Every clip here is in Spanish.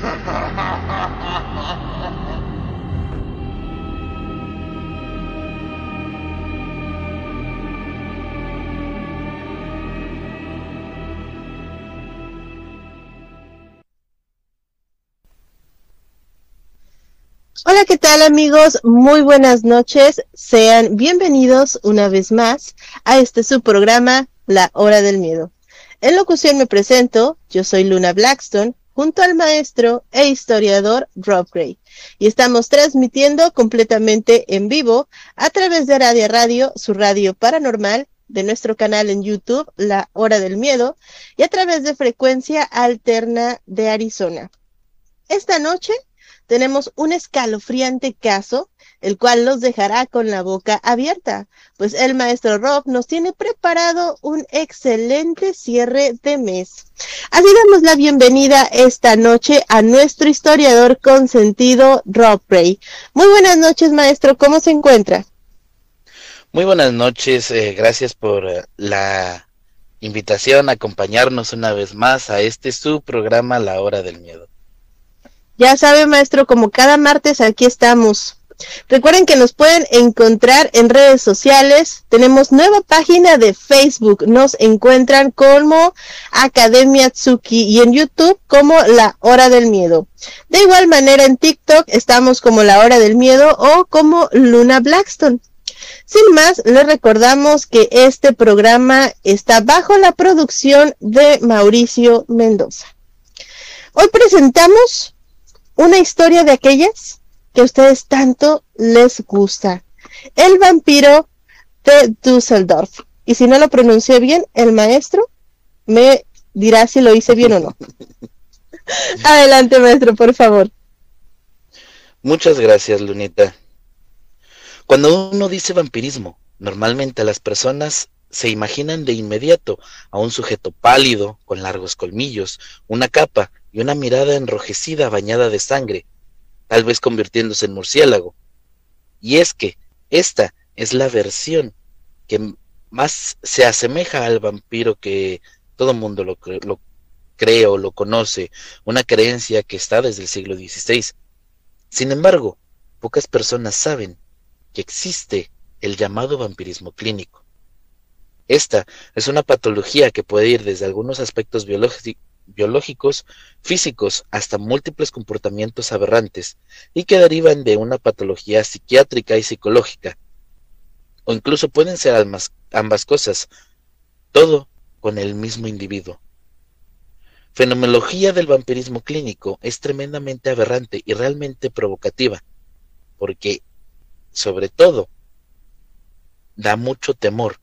Hola, ¿qué tal amigos? Muy buenas noches. Sean bienvenidos una vez más a este subprograma La Hora del Miedo. En locución me presento, yo soy Luna Blackstone, junto al maestro e historiador Rob Gray. Y estamos transmitiendo completamente en vivo a través de Radio Radio, su radio paranormal, de nuestro canal en YouTube, La Hora del Miedo, y a través de frecuencia alterna de Arizona. Esta noche tenemos un escalofriante caso, el cual nos dejará con la boca abierta, pues el maestro Rob nos tiene preparado un excelente cierre de mes. Así damos la bienvenida esta noche a nuestro historiador consentido, Rob Ray. Muy buenas noches, maestro, ¿cómo se encuentra? Muy buenas noches, eh, gracias por eh, la invitación a acompañarnos una vez más a este su programa La Hora del Miedo. Ya sabe, maestro, como cada martes aquí estamos. Recuerden que nos pueden encontrar en redes sociales. Tenemos nueva página de Facebook. Nos encuentran como Academia Tsuki y en YouTube como La Hora del Miedo. De igual manera en TikTok estamos como La Hora del Miedo o como Luna Blackstone. Sin más, les recordamos que este programa está bajo la producción de Mauricio Mendoza. Hoy presentamos una historia de aquellas que a ustedes tanto les gusta. El vampiro de Düsseldorf. Y si no lo pronuncié bien, el maestro me dirá si lo hice bien o no. Adelante, maestro, por favor. Muchas gracias, Lunita. Cuando uno dice vampirismo, normalmente las personas se imaginan de inmediato a un sujeto pálido, con largos colmillos, una capa y una mirada enrojecida bañada de sangre, tal vez convirtiéndose en murciélago. Y es que esta es la versión que más se asemeja al vampiro que todo mundo lo, cree o lo conoce, una creencia que está desde el siglo XVI. Sin embargo, pocas personas saben que existe el llamado vampirismo clínico. Esta es una patología que puede ir desde algunos aspectos biológicos, físicos, hasta múltiples comportamientos aberrantes y que derivan de una patología psiquiátrica y psicológica. O incluso pueden ser ambas, cosas, todo con el mismo individuo. Fenomenología del vampirismo clínico es tremendamente aberrante y realmente provocativa, porque, sobre todo, da mucho temor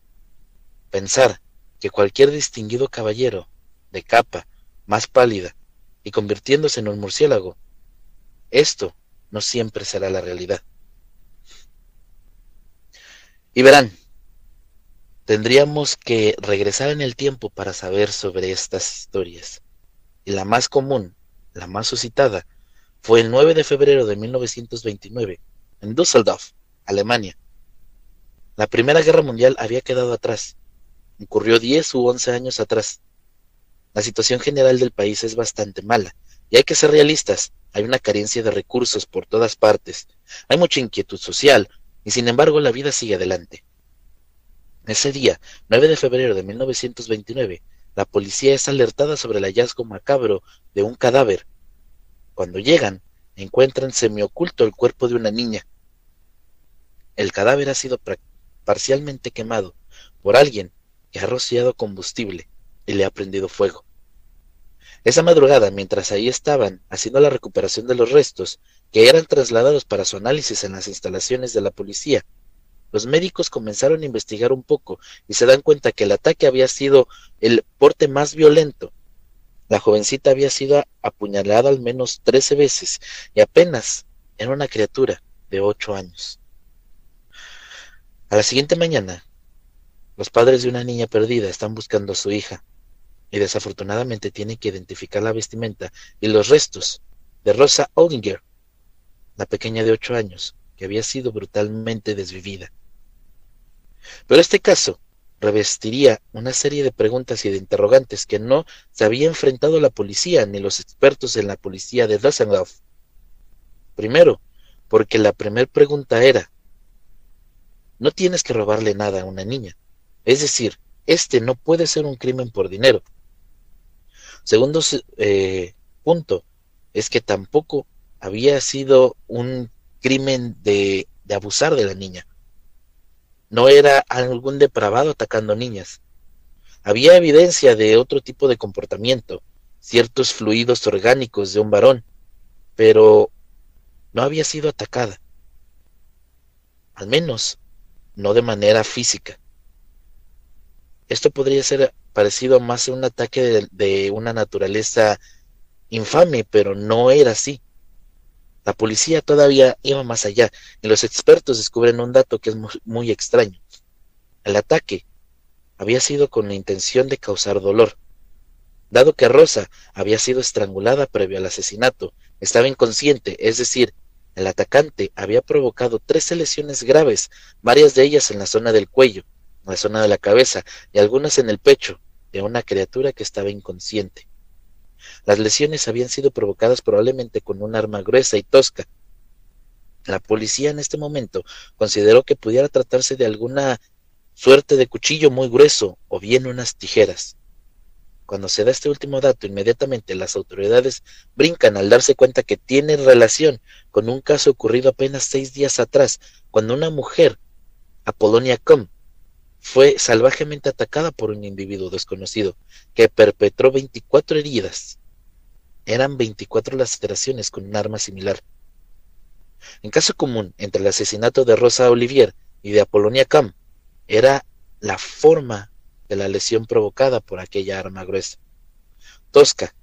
Pensar que cualquier distinguido caballero, de capa, más pálida, y convirtiéndose en un murciélago, esto no siempre será la realidad. Y verán, tendríamos que regresar en el tiempo para saber sobre estas historias. Y la más común, la más suscitada, fue el 9 de febrero de 1929, en Düsseldorf, Alemania. La Primera Guerra Mundial había quedado atrás ocurrió 10 u 11 años atrás. La situación general del país es bastante mala, y hay que ser realistas, hay una carencia de recursos por todas partes, hay mucha inquietud social, y sin embargo la vida sigue adelante. Ese día, 9 de febrero de 1929, la policía es alertada sobre el hallazgo macabro de un cadáver. Cuando llegan, encuentran semioculto el cuerpo de una niña. El cadáver ha sido parcialmente quemado por alguien ha rociado combustible y le ha prendido fuego. Esa madrugada, mientras ahí estaban haciendo la recuperación de los restos, que eran trasladados para su análisis en las instalaciones de la policía, los médicos comenzaron a investigar un poco y se dan cuenta que el ataque había sido el porte más violento La jovencita había sido apuñalada al menos trece veces y apenas era una criatura de ocho años. A la siguiente mañana, los padres de una niña perdida están buscando a su hija y desafortunadamente tienen que identificar la vestimenta y los restos de Rosa Oldinger, la pequeña de ocho años, que había sido brutalmente desvivida. Pero este caso revestiría una serie de preguntas y de interrogantes que no se había enfrentado la policía ni los expertos en la policía de Düsseldorf. Primero, porque la primera pregunta era, no tienes que robarle nada a una niña. Es decir, este no puede ser un crimen por dinero. Segundo eh, punto es que tampoco había sido un crimen de, de abusar de la niña. No era algún depravado atacando niñas. Había evidencia de otro tipo de comportamiento, ciertos fluidos orgánicos de un varón, pero no había sido atacada. Al menos no de manera física. Esto podría ser parecido más a un ataque de, una naturaleza infame, pero no era así. La policía todavía iba más allá y los expertos descubren un dato que es muy, extraño. El ataque había sido con la intención de causar dolor. Dado que Rosa había sido estrangulada previo al asesinato, estaba inconsciente, es decir, el atacante había provocado tres lesiones graves, varias de ellas en la zona del cuello, la zona de la cabeza y algunas en el pecho de una criatura que estaba inconsciente. Las lesiones habían sido provocadas probablemente con un arma gruesa y tosca. La policía en este momento consideró que pudiera tratarse de alguna suerte de cuchillo muy grueso o bien unas tijeras. Cuando se da este último dato, inmediatamente las autoridades brincan al darse cuenta que tiene relación con un caso ocurrido apenas seis días atrás, cuando una mujer, Apolonia Com, fue salvajemente atacada por un individuo desconocido que perpetró 24 heridas. Eran 24 laceraciones con un arma similar. En caso común entre el asesinato de Rosa Olivier y de Apolonia Cam era la forma de la lesión provocada por aquella arma gruesa. Tosca,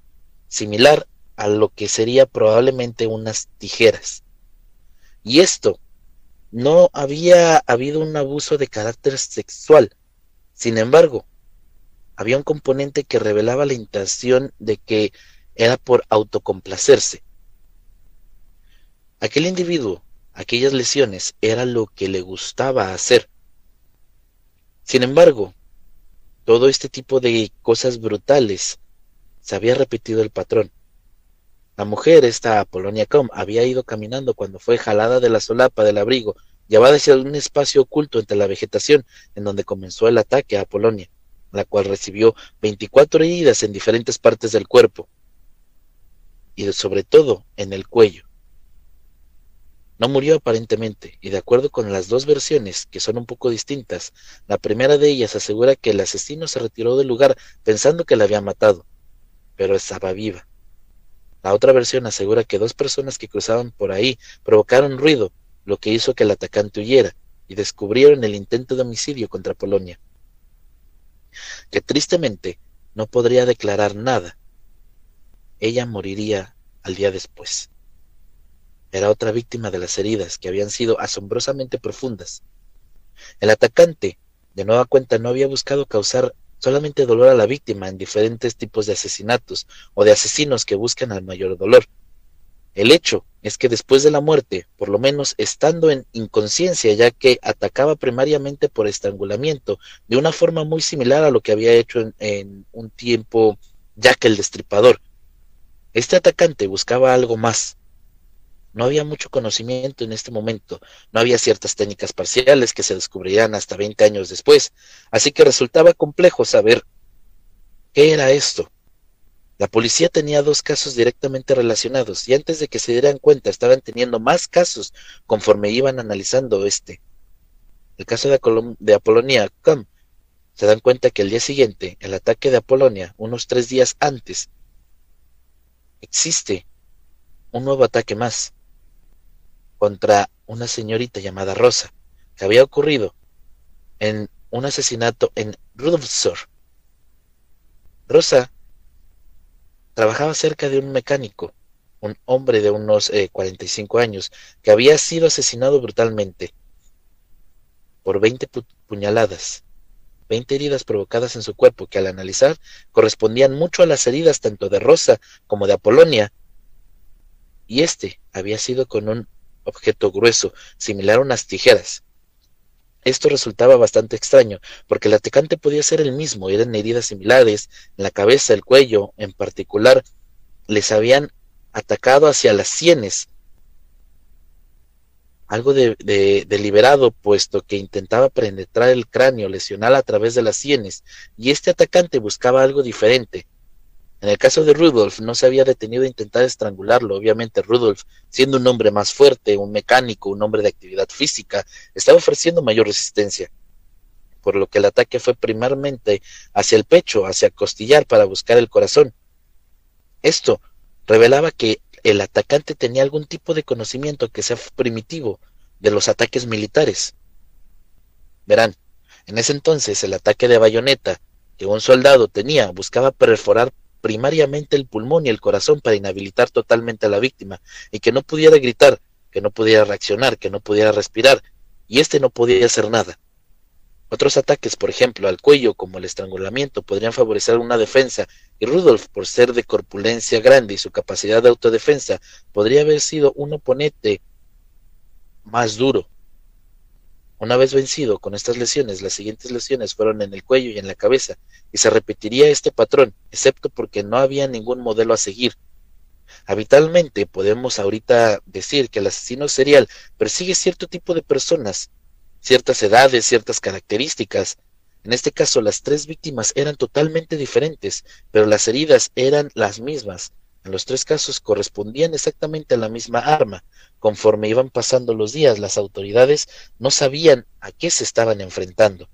similar a lo que sería probablemente unas tijeras. Y esto no había habido un abuso de carácter sexual. Sin embargo, había un componente que revelaba la intención de que era por autocomplacerse. Aquel individuo, aquellas lesiones, era lo que le gustaba hacer. Sin embargo, todo este tipo de cosas brutales se había repetido el patrón. La mujer, esta Apolonia Com, había ido caminando cuando fue jalada de la solapa del abrigo, llevada hacia un espacio oculto entre la vegetación, en donde comenzó el ataque a Apolonia, la cual recibió 24 heridas en diferentes partes del cuerpo, y sobre todo en el cuello. No murió aparentemente, y de acuerdo con las dos versiones, que son un poco distintas, la primera de ellas asegura que el asesino se retiró del lugar pensando que la había matado, pero estaba viva. La otra versión asegura que dos personas que cruzaban por ahí provocaron ruido, lo que hizo que el atacante huyera, y descubrieron el intento de homicidio contra Polonia, que tristemente no podría declarar nada. Ella moriría al día después. Era otra víctima de las heridas que habían sido asombrosamente profundas. El atacante, de nueva cuenta, no había buscado causar solamente dolor a la víctima en diferentes tipos de asesinatos o de asesinos que buscan al mayor dolor. El hecho es que después de la muerte, por lo menos estando en inconsciencia, ya que atacaba primariamente por estrangulamiento, de una forma muy similar a lo que había hecho en, en un tiempo Jack el Destripador. Este atacante buscaba algo más, no había mucho conocimiento en este momento, no había ciertas técnicas parciales que se descubrirían hasta 20 años después, así que resultaba complejo saber qué era esto. La policía tenía dos casos directamente relacionados y antes de que se dieran cuenta estaban teniendo más casos conforme iban analizando este. El caso de, de Apolonia Com se dan cuenta que el día siguiente, el ataque de Apolonia, unos tres días antes, existe un nuevo ataque más contra una señorita llamada Rosa, que había ocurrido en un asesinato en Rudolfsor. Rosa trabajaba cerca de un mecánico, un hombre de unos 45 eh, años, que había sido asesinado brutalmente por 20 puñaladas, 20 heridas provocadas en su cuerpo, que al analizar correspondían mucho a las heridas tanto de Rosa como de Apolonia, y este había sido con un objeto grueso, similar a unas tijeras. Esto resultaba bastante extraño, porque el atacante podía ser el mismo, eran heridas similares, en la cabeza, el cuello, en particular, les habían atacado hacia las sienes, algo de, deliberado, puesto que intentaba penetrar el cráneo, lesional a través de las sienes, y este atacante buscaba algo diferente, en el caso de Rudolf, no se había detenido a intentar estrangularlo. Obviamente, Rudolf, siendo un hombre más fuerte, un mecánico, un hombre de actividad física, estaba ofreciendo mayor resistencia. Por lo que el ataque fue primeramente hacia el pecho, hacia costillar, para buscar el corazón. Esto revelaba que el atacante tenía algún tipo de conocimiento que sea primitivo de los ataques militares. Verán, en ese entonces el ataque de bayoneta que un soldado tenía buscaba perforar primariamente el pulmón y el corazón para inhabilitar totalmente a la víctima y que no pudiera gritar, que no pudiera reaccionar, que no pudiera respirar, y éste no podía hacer nada. Otros ataques, por ejemplo, al cuello, como el estrangulamiento, podrían favorecer una defensa, y Rudolf, por ser de corpulencia grande y su capacidad de autodefensa, podría haber sido un oponente más duro, una vez vencido con estas lesiones, las siguientes lesiones fueron en el cuello y en la cabeza, y se repetiría este patrón, excepto porque no había ningún modelo a seguir. Habitualmente podemos ahorita decir que el asesino serial persigue cierto tipo de personas, ciertas edades, ciertas características. En este caso, las tres víctimas eran totalmente diferentes, pero las heridas eran las mismas. En los tres casos correspondían exactamente a la misma arma. Conforme iban pasando los días, las autoridades no sabían a qué se estaban enfrentando.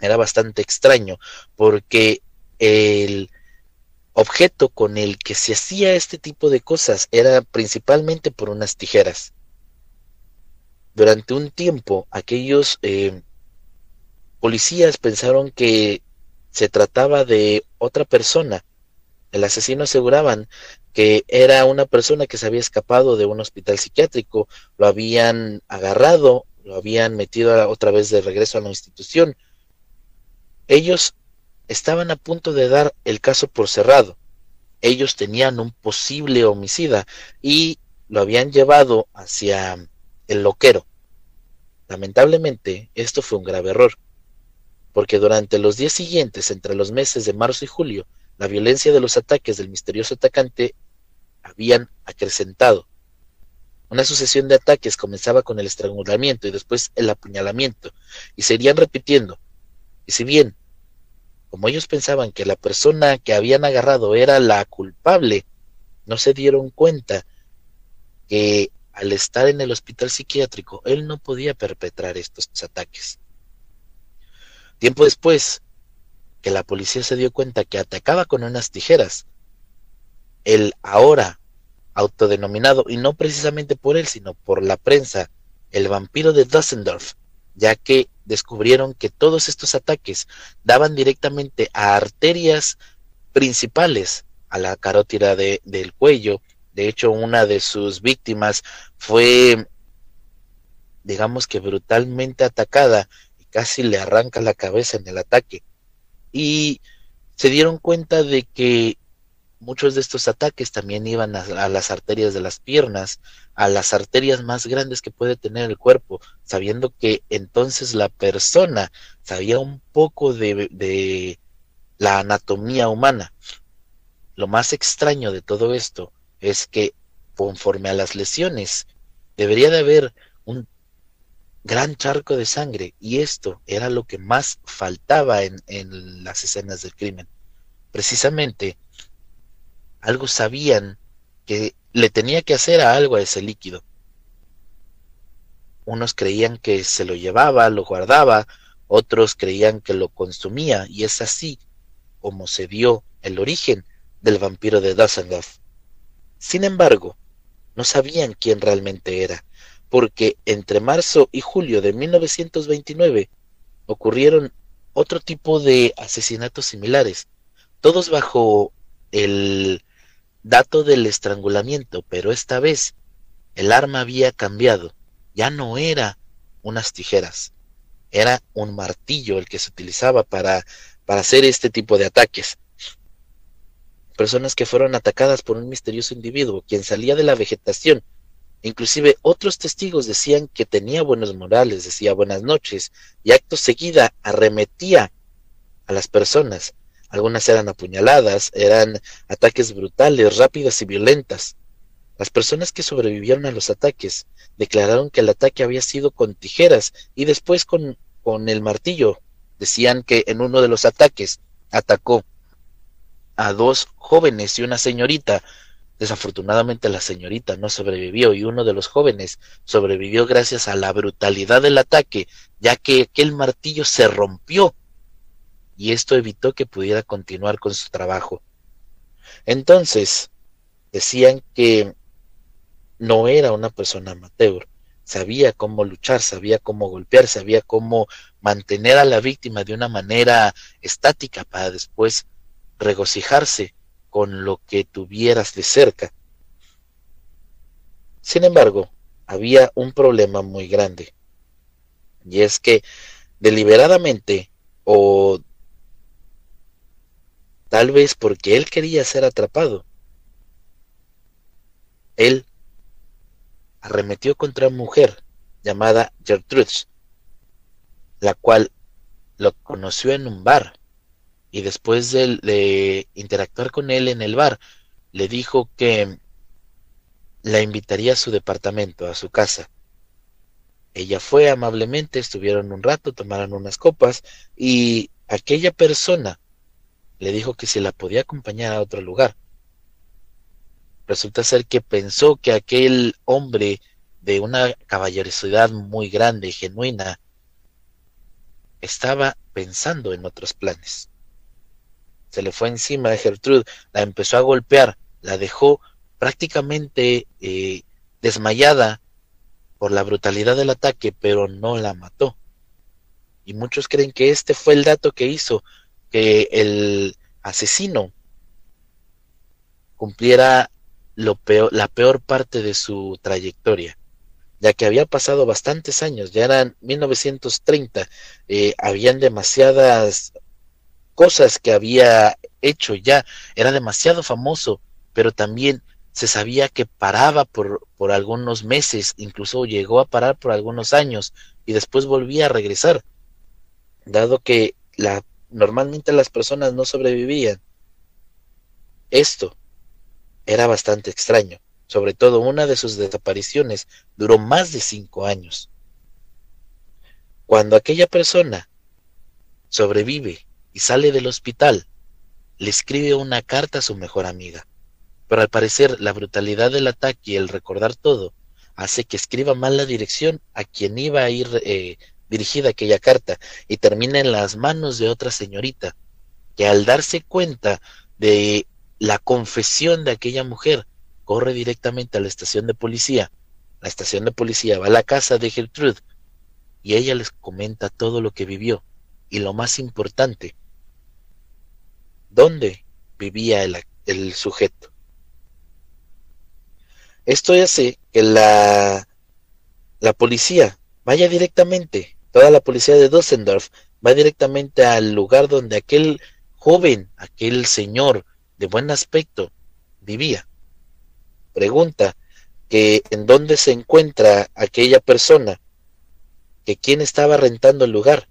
Era bastante extraño porque el objeto con el que se hacía este tipo de cosas era principalmente por unas tijeras. Durante un tiempo, aquellos eh, policías pensaron que se trataba de otra persona el asesino aseguraban que era una persona que se había escapado de un hospital psiquiátrico, lo habían agarrado, lo habían metido otra vez de regreso a la institución. Ellos estaban a punto de dar el caso por cerrado. Ellos tenían un posible homicida y lo habían llevado hacia el loquero. Lamentablemente, esto fue un grave error, porque durante los días siguientes, entre los meses de marzo y julio, la violencia de los ataques del misterioso atacante habían acrecentado. Una sucesión de ataques comenzaba con el estrangulamiento y después el apuñalamiento, y se irían repitiendo. Y si bien, como ellos pensaban que la persona que habían agarrado era la culpable, no se dieron cuenta que al estar en el hospital psiquiátrico, él no podía perpetrar estos ataques. Tiempo después, que la policía se dio cuenta que atacaba con unas tijeras. El ahora autodenominado, y no precisamente por él, sino por la prensa, el vampiro de Düsseldorf, ya que descubrieron que todos estos ataques daban directamente a arterias principales, a la carótida de, del cuello. De hecho, una de sus víctimas fue, digamos que brutalmente atacada y casi le arranca la cabeza en el ataque y se dieron cuenta de que muchos de estos ataques también iban a, las arterias de las piernas, a las arterias más grandes que puede tener el cuerpo, sabiendo que entonces la persona sabía un poco de, de la anatomía humana. Lo más extraño de todo esto es que conforme a las lesiones, debería de haber gran charco de sangre y esto era lo que más faltaba en, las escenas del crimen. Precisamente algo sabían que le tenía que hacer a algo a ese líquido. Unos creían que se lo llevaba, lo guardaba, otros creían que lo consumía, y es así como se dio el origen del vampiro de Dusseldorf. Sin embargo, no sabían quién realmente era, porque entre marzo y julio de 1929 ocurrieron otro tipo de asesinatos similares, todos bajo el dato del estrangulamiento, pero esta vez el arma había cambiado. Ya no era unas tijeras, era un martillo el que se utilizaba para, para hacer este tipo de ataques. Personas que fueron atacadas por un misterioso individuo, quien salía de la vegetación. Inclusive otros testigos decían que tenía buenos morales, decía buenas noches, y acto seguida arremetía a las personas. Algunas eran apuñaladas, eran ataques brutales, rápidas y violentas. Las personas que sobrevivieron a los ataques declararon que el ataque había sido con tijeras y después con, con el martillo. Decían que en uno de los ataques atacó a dos jóvenes y una señorita. Desafortunadamente la señorita no sobrevivió y uno de los jóvenes sobrevivió gracias a la brutalidad del ataque, ya que aquel martillo se rompió y esto evitó que pudiera continuar con su trabajo. Entonces, decían que no era una persona amateur, sabía cómo luchar, sabía cómo golpear, sabía cómo mantener a la víctima de una manera estática para después regocijarse con lo que tuvieras de cerca. Sin embargo, había un problema muy grande, y es que deliberadamente o tal vez porque él quería ser atrapado, él arremetió contra una mujer llamada Gertrude, la cual lo conoció en un bar y después de, interactuar con él en el bar, le dijo que la invitaría a su departamento, a su casa. Ella fue amablemente, estuvieron un rato, tomaron unas copas y aquella persona le dijo que se la podía acompañar a otro lugar. Resulta ser que pensó que aquel hombre de una caballerosidad muy grande y genuina estaba pensando en otros planes. Se le fue encima de Gertrude, la empezó a golpear, la dejó prácticamente eh, desmayada por la brutalidad del ataque, pero no la mató. Y muchos creen que este fue el dato que hizo que el asesino cumpliera lo peor, la peor parte de su trayectoria, ya que había pasado bastantes años, ya eran 1930, eh, habían demasiadas cosas que había hecho ya, era demasiado famoso, pero también se sabía que paraba por, por algunos meses, incluso llegó a parar por algunos años y después volvía a regresar, dado que la normalmente las personas no sobrevivían. Esto era bastante extraño, sobre todo una de sus desapariciones duró más de cinco años. Cuando aquella persona sobrevive y sale del hospital, le escribe una carta a su mejor amiga. Pero al parecer la brutalidad del ataque y el recordar todo hace que escriba mal la dirección a quien iba a ir eh, dirigida aquella carta y termina en las manos de otra señorita, que al darse cuenta de la confesión de aquella mujer, corre directamente a la estación de policía. La estación de policía va a la casa de Gertrude y ella les comenta todo lo que vivió y lo más importante, dónde vivía el, el sujeto. Esto hace que la, la policía vaya directamente Toda la policía de Düsseldorf va directamente al lugar donde aquel joven, aquel señor de buen aspecto vivía. Pregunta que en dónde se encuentra aquella persona, que quién estaba rentando el lugar.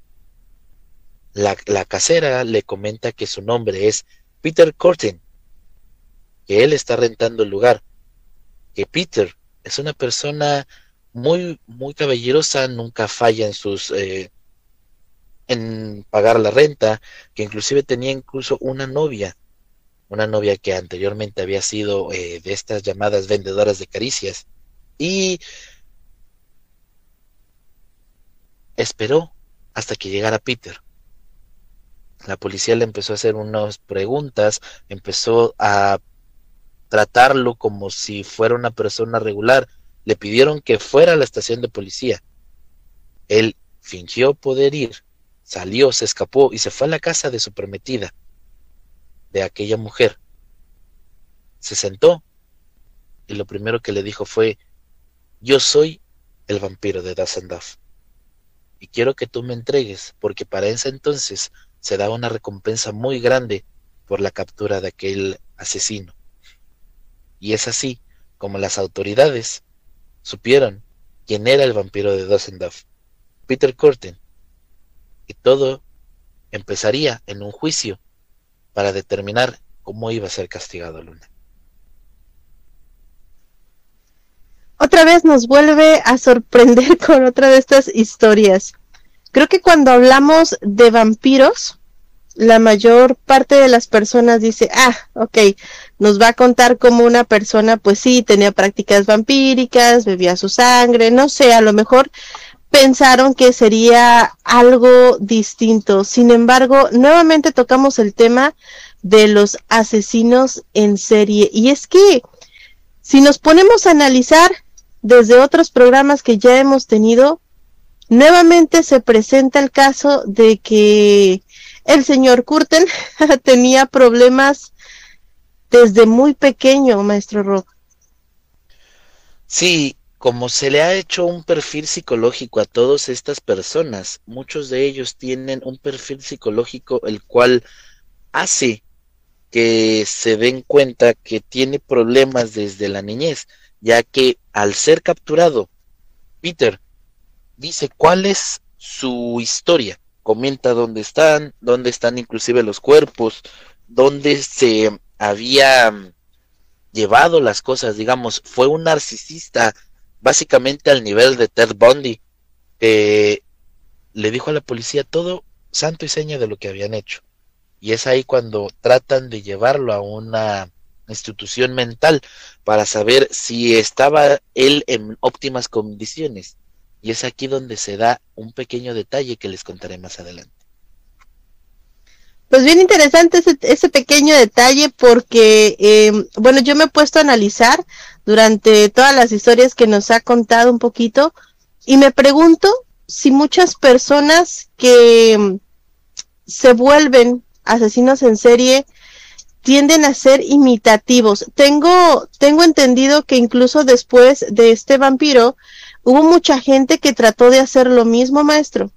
La, casera le comenta que su nombre es Peter Corten, que él está rentando el lugar, que Peter es una persona muy, muy caballerosa, nunca falla en sus eh, en pagar la renta, que inclusive tenía incluso una novia, una novia que anteriormente había sido eh, de estas llamadas vendedoras de caricias, y esperó hasta que llegara Peter. La policía le empezó a hacer unas preguntas, empezó a tratarlo como si fuera una persona regular, le pidieron que fuera a la estación de policía. Él fingió poder ir, salió, se escapó y se fue a la casa de su prometida, de aquella mujer. se sentó y lo primero que le dijo fue, yo soy el vampiro de Duff y quiero que tú me entregues porque para ese entonces se da una recompensa muy grande por la captura de aquel asesino. Y es así como las autoridades supieron quién era el vampiro de Duff Peter Curtin. Y todo empezaría en un juicio para determinar cómo iba a ser castigado Luna. Otra vez nos vuelve a sorprender con otra de estas historias. Creo que cuando hablamos de vampiros, la mayor parte de las personas dice, ah, ok, nos va a contar como una persona, pues sí, tenía prácticas vampíricas, bebía su sangre, no sé, a lo mejor pensaron que sería algo distinto. Sin embargo, nuevamente tocamos el tema de los asesinos en serie. Y es que si nos ponemos a analizar desde otros programas que ya hemos tenido, nuevamente se presenta el caso de que el señor Curten tenía problemas desde muy pequeño, maestro Rock. Sí, como se le ha hecho un perfil psicológico a todas estas personas, muchos de ellos tienen un perfil psicológico el cual hace que se den cuenta que tiene problemas desde la niñez, ya que al ser capturado, Peter dice cuál es su historia, comenta dónde están, dónde están inclusive los cuerpos, dónde se había llevado las cosas, digamos, fue un narcisista básicamente al nivel de Ted Bundy, que le dijo a la policía todo santo y seña de lo que habían hecho. Y es ahí cuando tratan de llevarlo a una institución mental para saber si estaba él en óptimas condiciones. Y es aquí donde se da un pequeño detalle que les contaré más adelante. Pues bien interesante ese, ese pequeño detalle porque, eh, bueno, yo me he puesto a analizar durante todas las historias que nos ha contado un poquito y me pregunto si muchas personas que mm, se vuelven asesinos en serie tienden a ser imitativos. Tengo, tengo entendido que incluso después de este vampiro hubo mucha gente que trató de hacer lo mismo, maestro.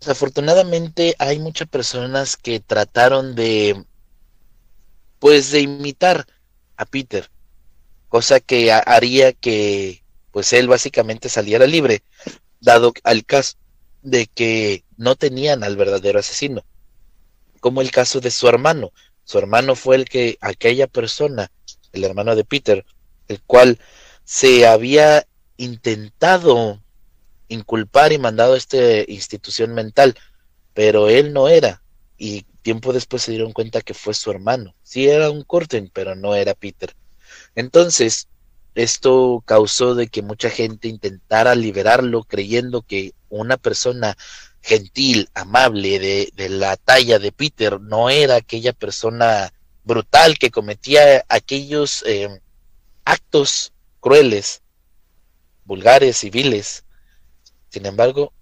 Desafortunadamente hay muchas personas que trataron de pues de imitar a Peter, cosa que haría que pues él básicamente saliera libre, dado al caso de que no tenían al verdadero asesino, como el caso de su hermano. Su hermano fue el que aquella persona, el hermano de Peter, el cual se había intentado inculpar y mandado a esta institución mental, pero él no era. Y tiempo después se dieron cuenta que fue su hermano. Sí era un Curtin, pero no era Peter. Entonces, esto causó de que mucha gente intentara liberarlo creyendo que una persona gentil, amable, de, la talla de Peter, no era aquella persona brutal que cometía aquellos eh, actos crueles, vulgares, civiles. Sin embargo,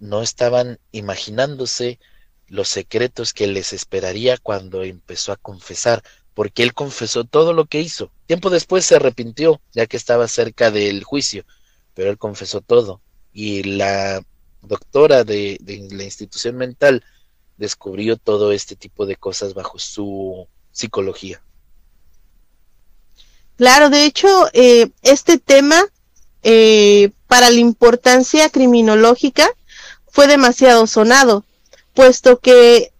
no estaban imaginándose los secretos que les esperaría cuando empezó a confesar, porque él confesó todo lo que hizo. Tiempo después se arrepintió, ya que estaba cerca del juicio, pero él confesó todo. Y la doctora de, la institución mental descubrió todo este tipo de cosas bajo su psicología. Claro, de hecho, eh, este tema, eh, para la importancia criminológica, fue demasiado sonado puesto que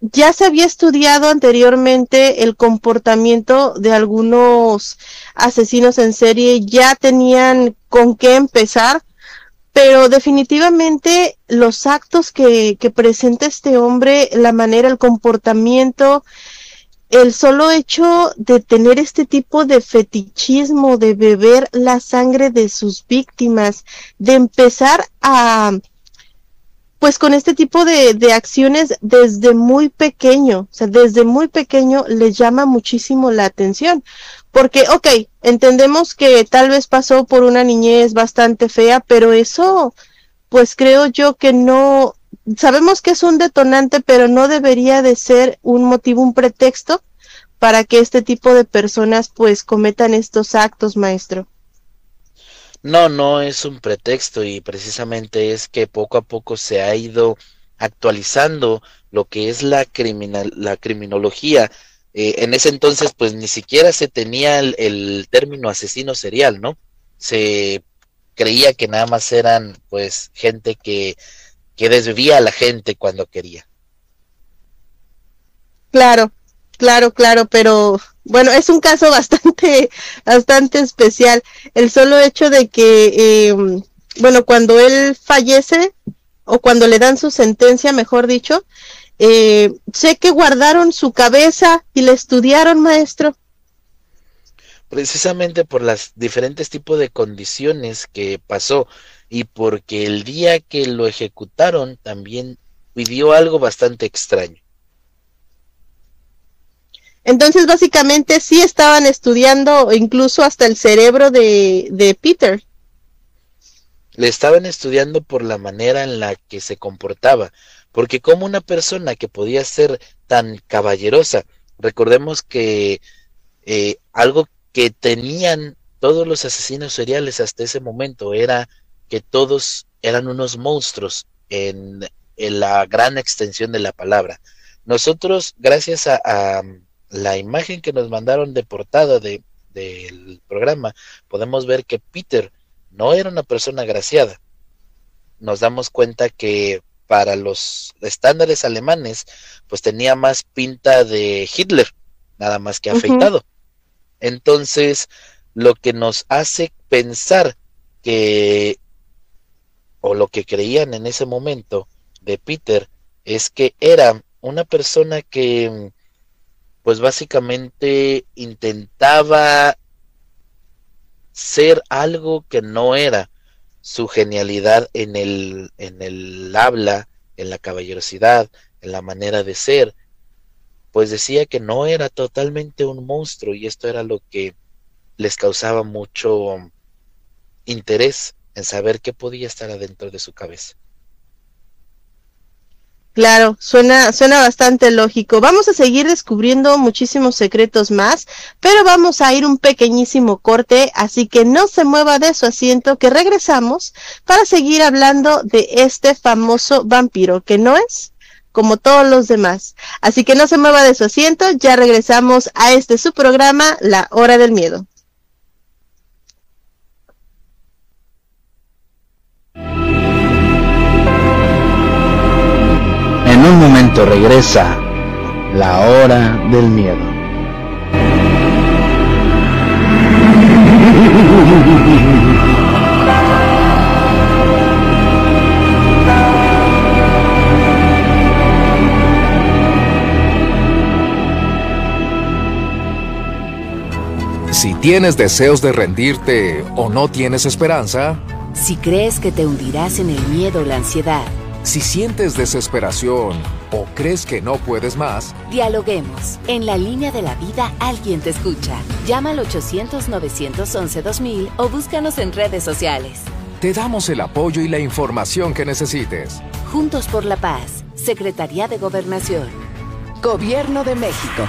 ya se había estudiado anteriormente el comportamiento de algunos asesinos en serie, ya tenían con qué empezar, pero definitivamente los actos que, que presenta este hombre, la manera, el comportamiento, el solo hecho de tener este tipo de fetichismo, de beber la sangre de sus víctimas, de empezar a pues con este tipo de, acciones desde muy pequeño, o sea, desde muy pequeño les llama muchísimo la atención. Porque, ok, entendemos que tal vez pasó por una niñez bastante fea, pero eso, pues creo yo que no sabemos que es un detonante, pero no debería de ser un motivo, un pretexto para que este tipo de personas pues cometan estos actos, maestro. No, no es un pretexto y precisamente es que poco a poco se ha ido actualizando lo que es la criminal, la criminología. Eh, en ese entonces, pues ni siquiera se tenía el, término asesino serial, ¿no? Se creía que nada más eran, pues, gente que, que desvía a la gente cuando quería. Claro, claro, claro, pero bueno, es un caso bastante, bastante especial. El solo hecho de que, em, bueno, cuando él fallece, o cuando le dan su sentencia, mejor dicho, eh, sé que guardaron su cabeza y le estudiaron, maestro. Precisamente por las diferentes tipos de condiciones que pasó y porque el día que lo ejecutaron también pidió algo bastante extraño. Entonces, básicamente, sí estaban estudiando incluso hasta el cerebro de, de Peter. Le estaban estudiando por la manera en la que se comportaba, porque como una persona que podía ser tan caballerosa, recordemos que eh, algo que tenían todos los asesinos seriales hasta ese momento era que todos eran unos monstruos en, la gran extensión de la palabra. Nosotros, gracias a la imagen que nos mandaron de portada de, del programa, podemos ver que Peter no era una persona agraciada. Nos damos cuenta que para los estándares alemanes, pues tenía más pinta de Hitler, nada más que afeitado. Entonces, lo que nos hace pensar que, o lo que creían en ese momento de Peter, es que era una persona que pues básicamente intentaba ser algo que no era su genialidad en el, en el habla, en la caballerosidad, en la manera de ser, pues decía que no era totalmente un monstruo y esto era lo que les causaba mucho interés en saber qué podía estar adentro de su cabeza. Claro, suena, suena bastante lógico. Vamos a seguir descubriendo muchísimos secretos más, pero vamos a ir un pequeñísimo corte, así que no se mueva de su asiento, que regresamos para seguir hablando de este famoso vampiro, que no es como todos los demás. Así que no se mueva de su asiento, ya regresamos a este su programa, La Hora del Miedo. Momento regresa la hora del miedo. Si tienes deseos de rendirte o no tienes esperanza, si crees que te hundirás en el miedo o la ansiedad, si sientes desesperación o crees que no puedes más, dialoguemos. En la línea de la vida alguien te escucha. Llama al 800-911-2000 o búscanos en redes sociales. Te damos el apoyo y la información que necesites. Juntos por la paz, Secretaría de Gobernación. Gobierno de México.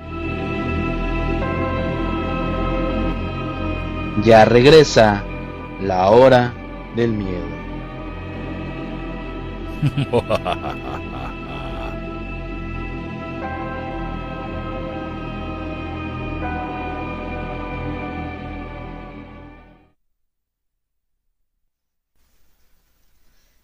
Ya regresa la hora del miedo.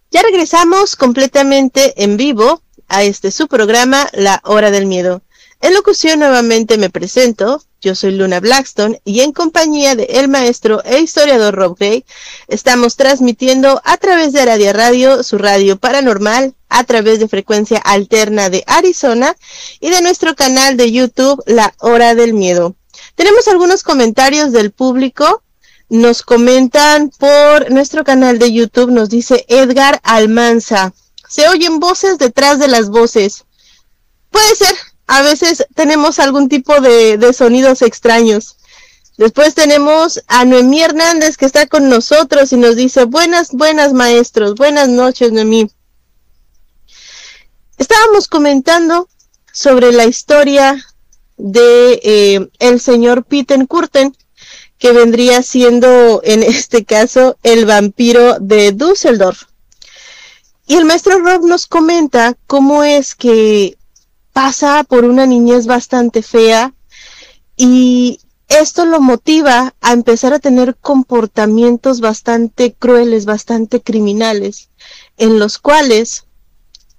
Ya regresamos completamente en vivo a este su programa La Hora del Miedo. En locución nuevamente me presento, Yo soy Luna Blackstone y en compañía de el maestro e historiador Rob Gray estamos transmitiendo a través de Radio Radio, su radio paranormal, a través de frecuencia alterna de Arizona y de nuestro canal de YouTube La Hora del Miedo. Tenemos algunos comentarios del público. Nos comentan por nuestro canal de YouTube, nos dice Edgar Almanza. Se oyen voces detrás de las voces. Puede ser, a veces tenemos algún tipo de, sonidos extraños. Después tenemos a Noemí Hernández que está con nosotros y nos dice buenas, buenas maestros, buenas noches Noemí. Estábamos comentando sobre la historia de eh, el señor Peter Curten, que vendría siendo en este caso el vampiro de Düsseldorf. Y el maestro Rob nos comenta cómo es que pasa por una niñez bastante fea y esto lo motiva a empezar a tener comportamientos bastante crueles, bastante criminales, en los cuales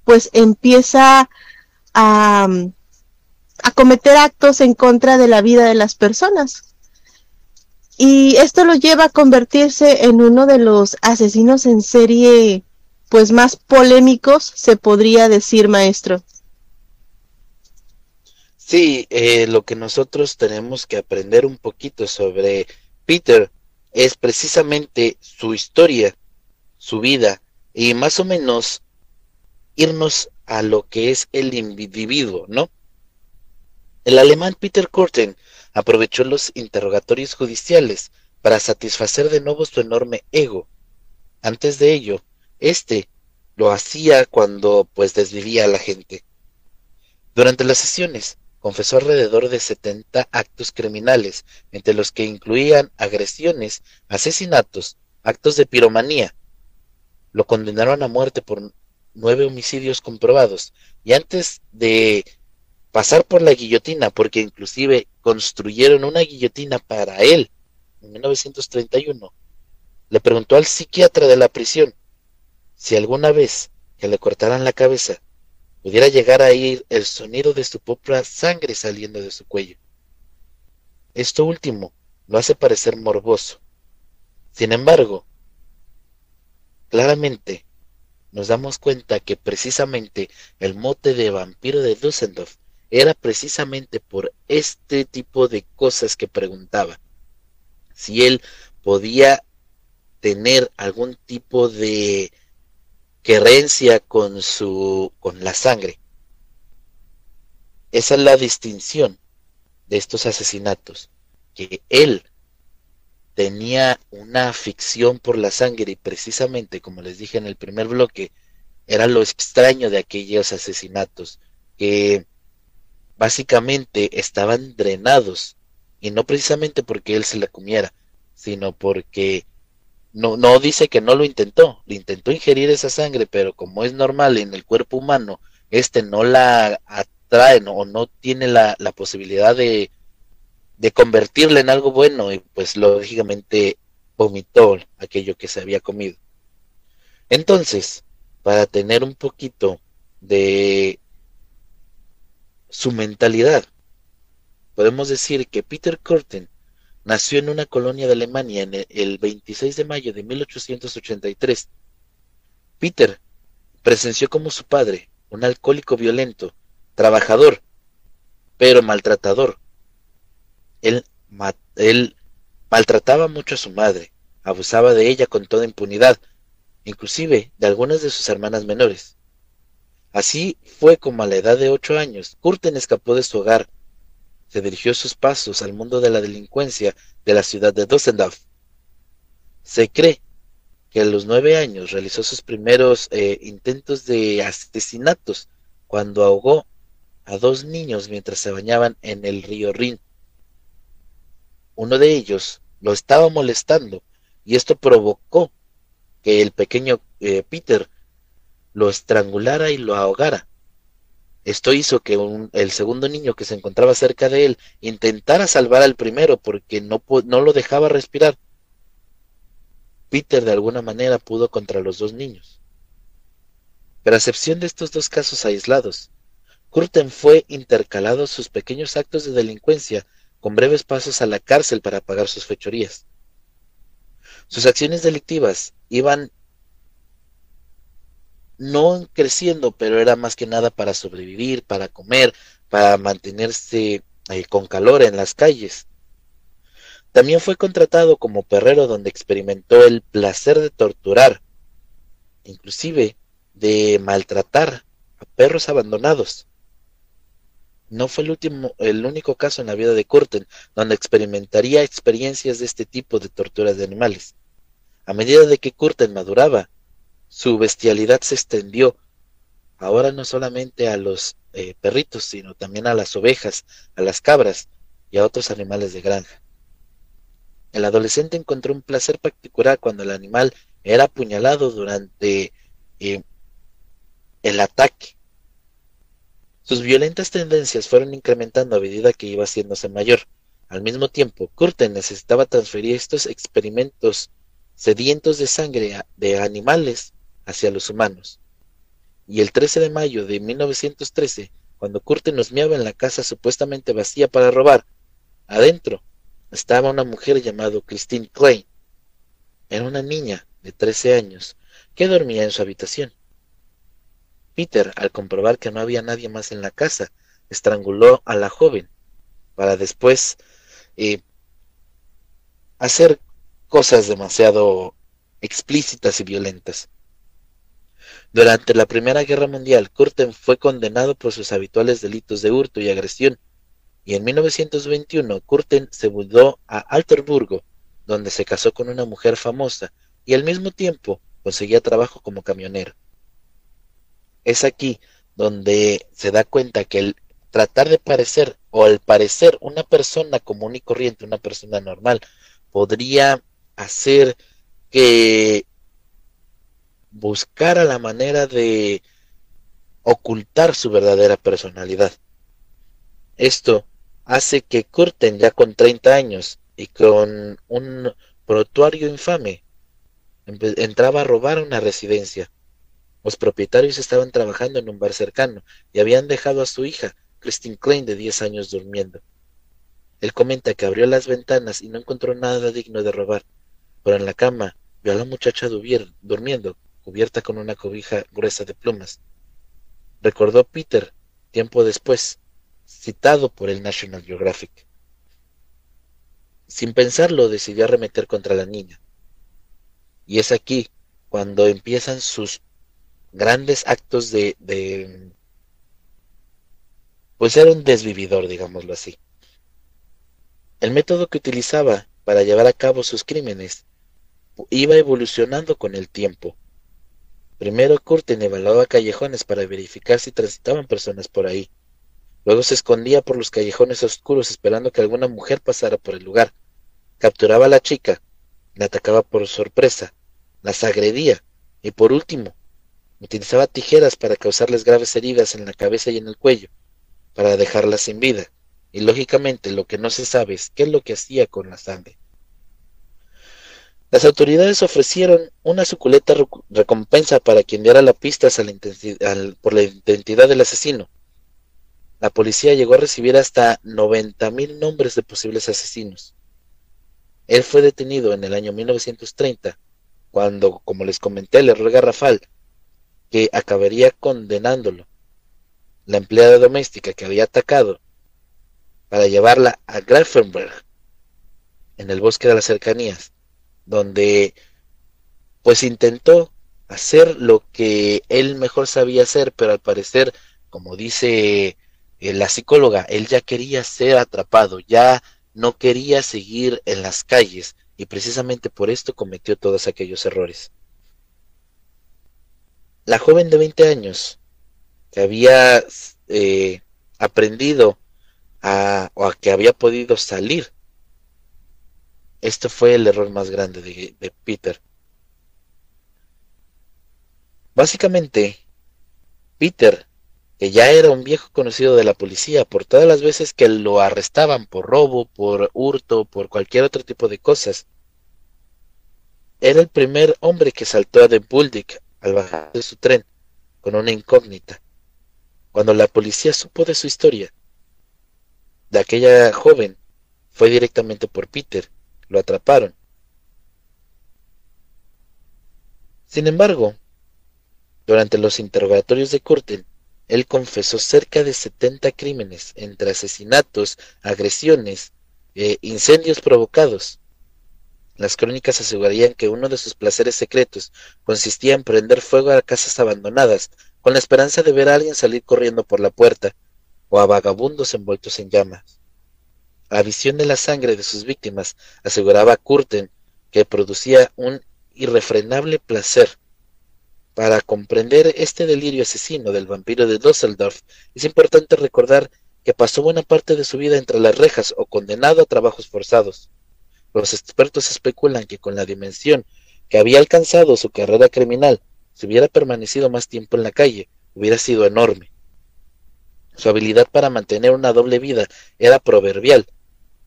pues empieza a, cometer actos en contra de la vida de las personas. Y esto lo lleva a convertirse en uno de los asesinos en serie pues más polémicos, se podría decir, maestro. Sí, eh, lo que nosotros tenemos que aprender un poquito sobre Peter es precisamente su historia, su vida, y más o menos irnos a lo que es el individuo, ¿no? El alemán Peter Kurten aprovechó los interrogatorios judiciales para satisfacer de nuevo su enorme ego. Antes de ello, este lo hacía cuando pues desvivía a la gente. Durante las sesiones, confesó alrededor de 70 actos criminales, entre los que incluían agresiones, asesinatos, actos de piromanía. Lo condenaron a muerte por nueve homicidios comprobados y antes de pasar por la guillotina, porque inclusive construyeron una guillotina para él en 1931, le preguntó al psiquiatra de la prisión si alguna vez que le cortaran la cabeza pudiera llegar a ir el sonido de su propia sangre saliendo de su cuello. Esto último lo hace parecer morboso. Sin embargo, claramente nos damos cuenta que precisamente el mote de vampiro de Düsseldorf era precisamente por este tipo de cosas que preguntaba. Si él podía tener algún tipo de querencia con su con la sangre. Esa es la distinción de estos asesinatos, que él tenía una afición por la sangre y precisamente, como les dije en el primer bloque, era lo extraño de aquellos asesinatos, que básicamente estaban drenados, y no precisamente porque él se la comiera, sino porque no, no dice que no lo intentó, lo intentó ingerir esa sangre, pero como es normal en el cuerpo humano, este no la atrae o no tiene la, la posibilidad de, de convertirla en algo bueno y pues lógicamente vomitó aquello que se había comido. Entonces, para tener un poquito de su mentalidad, podemos decir que Peter Curtin Nació en una colonia de Alemania en el 26 de mayo de 1883. Peter presenció como su padre un alcohólico violento, trabajador, pero maltratador. Él, él maltrataba mucho a su madre, abusaba de ella con toda impunidad, inclusive de algunas de sus hermanas menores. Así fue como a la edad de ocho años, Curten escapó de su hogar se dirigió sus pasos al mundo de la delincuencia de la ciudad de Düsseldorf. Se cree que a los nueve años realizó sus primeros eh, intentos de asesinatos cuando ahogó a dos niños mientras se bañaban en el río Rin. Uno de ellos lo estaba molestando y esto provocó que el pequeño eh, Peter lo estrangulara y lo ahogara. Esto hizo que el segundo niño que se encontraba cerca de él intentara salvar al primero porque no, no lo dejaba respirar. Peter de alguna manera pudo contra los dos niños. Pero a excepción de estos dos casos aislados, Curten fue intercalado sus pequeños actos de delincuencia con breves pasos a la cárcel para pagar sus fechorías. Sus acciones delictivas iban no creciendo, pero era más que nada para sobrevivir, para comer, para mantenerse eh, con calor en las calles. También fue contratado como perrero donde experimentó el placer de torturar, inclusive de maltratar a perros abandonados. No fue el último, el único caso en la vida de Curtin donde experimentaría experiencias de este tipo de torturas de animales. A medida de que Curtin maduraba, su bestialidad se extendió ahora no solamente a los eh, perritos, sino también a las ovejas, a las cabras y a otros animales de granja. El adolescente encontró un placer particular cuando el animal era apuñalado durante eh, el ataque. Sus violentas tendencias fueron incrementando a medida que iba haciéndose mayor. Al mismo tiempo, Curtin necesitaba transferir estos experimentos sedientos de sangre de animales hacia los humanos. Y el 13 de mayo de 1913, cuando Curtin nos meaba en la casa supuestamente vacía para robar, adentro estaba una mujer llamada Christine Klein. Era una niña de 13 años que dormía en su habitación. Peter, al comprobar que no había nadie más en la casa, estranguló a la joven para después eh, hacer cosas demasiado explícitas y violentas. Durante la Primera Guerra Mundial, Curtin fue condenado por sus habituales delitos de hurto y agresión, y en 1921 Curtin se mudó a Alterburgo, donde se casó con una mujer famosa y al mismo tiempo conseguía trabajo como camionero. Es aquí donde se da cuenta que el tratar de parecer o al parecer una persona común y corriente, una persona normal, podría hacer que buscara la manera de ocultar su verdadera personalidad. Esto hace que Curtin, ya con 30 años y con un protuario infame, entraba a robar una residencia los propietarios estaban trabajando en un bar cercano y habían dejado a su hija, Christine Klein, de 10 años, durmiendo. Él comenta que abrió las ventanas y no encontró nada digno de robar, pero en la cama vio a la muchacha durmiendo, cubierta con una cobija gruesa de plumas. Recordó Peter, tiempo después, citado por el National Geographic. Sin pensarlo, decidió arremeter contra la niña. Y es aquí cuando empiezan sus grandes actos de, de pues era un desvividor, digámoslo así. El método que utilizaba para llevar a cabo sus crímenes iba evolucionando con el tiempo. Primero Curtin evaluaba callejones para verificar si transitaban personas por ahí. Luego se escondía por los callejones oscuros esperando que alguna mujer pasara por el lugar. Capturaba a la chica, la atacaba por sorpresa, las agredía y por último Utilizaba tijeras para causarles graves heridas en la cabeza y en el cuello, para dejarlas sin vida. Y lógicamente lo que no se sabe es qué es lo que hacía con la sangre. Las autoridades ofrecieron una suculenta recompensa para quien diera la pista por la identidad del asesino. La policía llegó a recibir hasta 90.000 nombres de posibles asesinos. Él fue detenido en el año 1930, cuando, como les comenté, el error garrafal que acabaría condenándolo. La empleada doméstica que había atacado para llevarla a Grafenberg, en el bosque de las cercanías, donde pues intentó hacer lo que él mejor sabía hacer, pero al parecer, como dice eh, la psicóloga, él ya quería ser atrapado, ya no quería seguir en las calles y precisamente por esto cometió todos aquellos errores. La joven de 20 años que había eh, aprendido a, o a que había podido salir. Este fue el error más grande de, de Peter. Básicamente, Peter, que ya era un viejo conocido de la policía por todas las veces que lo arrestaban por robo, por hurto, por cualquier otro tipo de cosas, era el primer hombre que saltó a The Bulldog al bajar de su tren con una incógnita. Cuando la policía supo de su historia, de aquella joven fue directamente por Peter. Lo atraparon. Sin embargo, durante los interrogatorios de Curtin, él confesó cerca de 70 crímenes entre asesinatos, agresiones e incendios provocados. Las crónicas asegurarían que uno de sus placeres secretos consistía en prender fuego a casas abandonadas con la esperanza de ver a alguien salir corriendo por la puerta o a vagabundos envueltos en llamas. La visión de la sangre de sus víctimas aseguraba a Curtin que producía un irrefrenable placer. Para comprender este delirio asesino del vampiro de Dusseldorf, es importante recordar que pasó buena parte de su vida entre las rejas o condenado a trabajos forzados. Los expertos especulan que con la dimensión que había alcanzado su carrera criminal, si hubiera permanecido más tiempo en la calle, hubiera sido enorme. Su habilidad para mantener una doble vida era proverbial.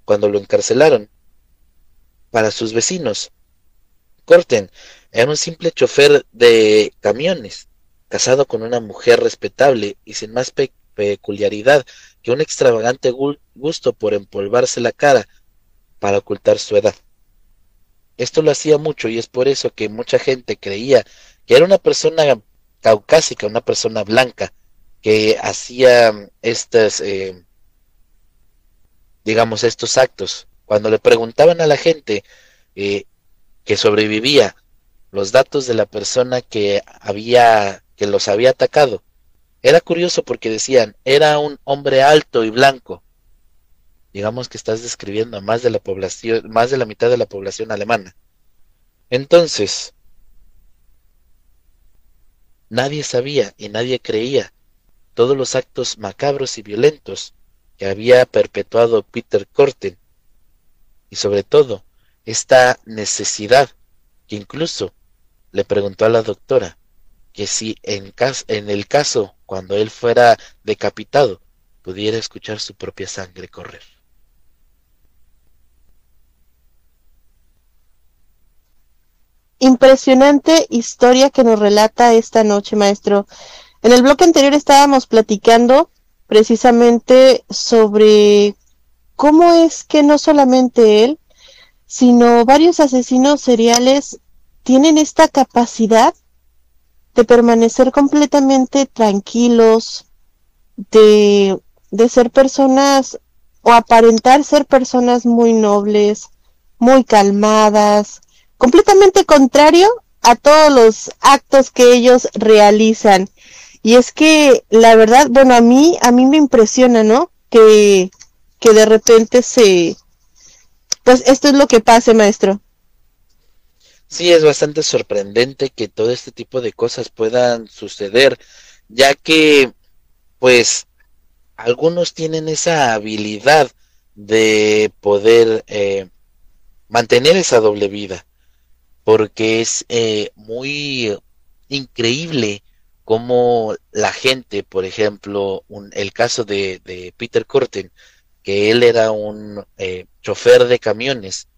Cuando lo encarcelaron, para sus vecinos, Corten era un simple chofer de camiones, casado con una mujer respetable y sin más peculiaridad que un extravagante gusto por empolvarse la cara para ocultar su edad. Esto lo hacía mucho y es por eso que mucha gente creía que era una persona caucásica, una persona blanca, que hacía estas, eh, digamos, estos actos. Cuando le preguntaban a la gente eh, que sobrevivía los datos de la persona que había, que los había atacado, era curioso porque decían, era un hombre alto y blanco, digamos que estás describiendo a más de la población, más de la mitad de la población alemana. Entonces, nadie sabía y nadie creía todos los actos macabros y violentos que había perpetuado Peter Korten y sobre todo esta necesidad que incluso le preguntó a la doctora que si en, en el caso cuando él fuera decapitado pudiera escuchar su propia sangre correr. impresionante historia que nos relata esta noche, maestro. En el bloque anterior estábamos platicando precisamente sobre cómo es que no solamente él, sino varios asesinos seriales tienen esta capacidad de permanecer completamente tranquilos, de, de ser personas o aparentar ser personas muy nobles, muy calmadas, completamente contrario a todos los actos que ellos realizan. Y es que la verdad, bueno, a mí a mí me impresiona, ¿no? Que que de repente se pues esto es lo que pase, maestro. Sí, es bastante sorprendente que todo este tipo de cosas puedan suceder, ya que pues algunos tienen esa habilidad de poder eh, mantener esa doble vida porque es eh, muy increíble cómo la gente, por ejemplo, el caso de, Peter Curtin, que él era un eh, chofer de camiones,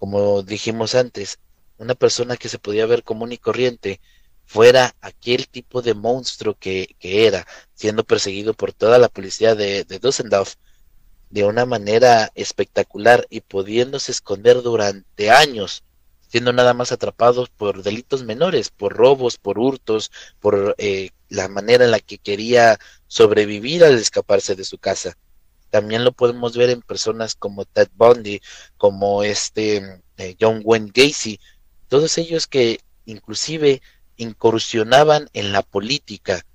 como dijimos antes, una persona que se podía ver común y corriente, fuera aquel tipo de monstruo que, que era, siendo perseguido por toda la policía de, de Dusseldorf de una manera espectacular y pudiéndose esconder durante años siendo nada más atrapados por delitos menores, por robos, por hurtos, por eh, la manera en la que quería sobrevivir al escaparse de su casa. También lo podemos ver en personas como Ted Bundy, como este eh, John Wayne Gacy, todos ellos que inclusive incursionaban en la política.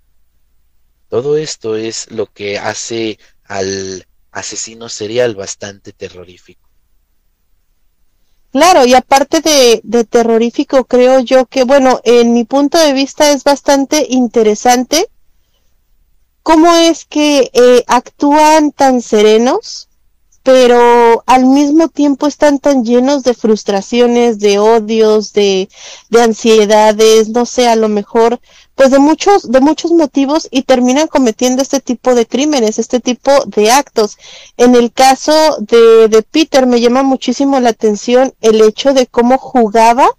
Todo esto es lo que hace al asesino serial bastante terrorífico. Claro, y aparte de, terrorífico, creo yo que, bueno, en mi punto de vista es bastante interesante cómo es que eh, actúan tan serenos, pero al mismo tiempo están tan llenos de frustraciones, de odios, de, de ansiedades, no sé, a lo mejor pues de muchos, de muchos motivos y terminan cometiendo este tipo de crímenes, este tipo de actos. En el caso de, de Peter me llama muchísimo la atención el hecho de cómo jugaba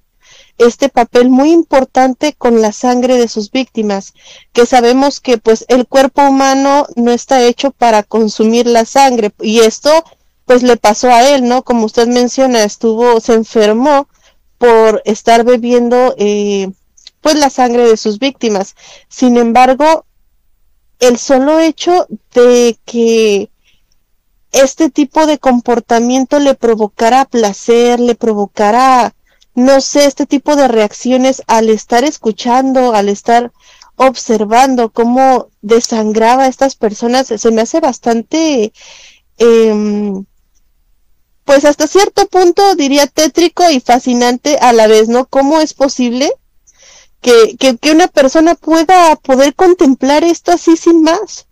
este papel muy importante con la sangre de sus víctimas, que sabemos que pues el cuerpo humano no está hecho para consumir la sangre y esto pues le pasó a él, ¿no? Como usted menciona, estuvo, se enfermó por estar bebiendo eh, pues la sangre de sus víctimas. Sin embargo, el solo hecho de que este tipo de comportamiento le provocara placer, le provocara, no sé, este tipo de reacciones al estar escuchando, al estar observando cómo desangraba a estas personas, se me hace bastante, eh, pues hasta cierto punto diría tétrico y fascinante a la vez, ¿no? ¿Cómo es posible que, que, una persona pueda poder contemplar esto así sin más?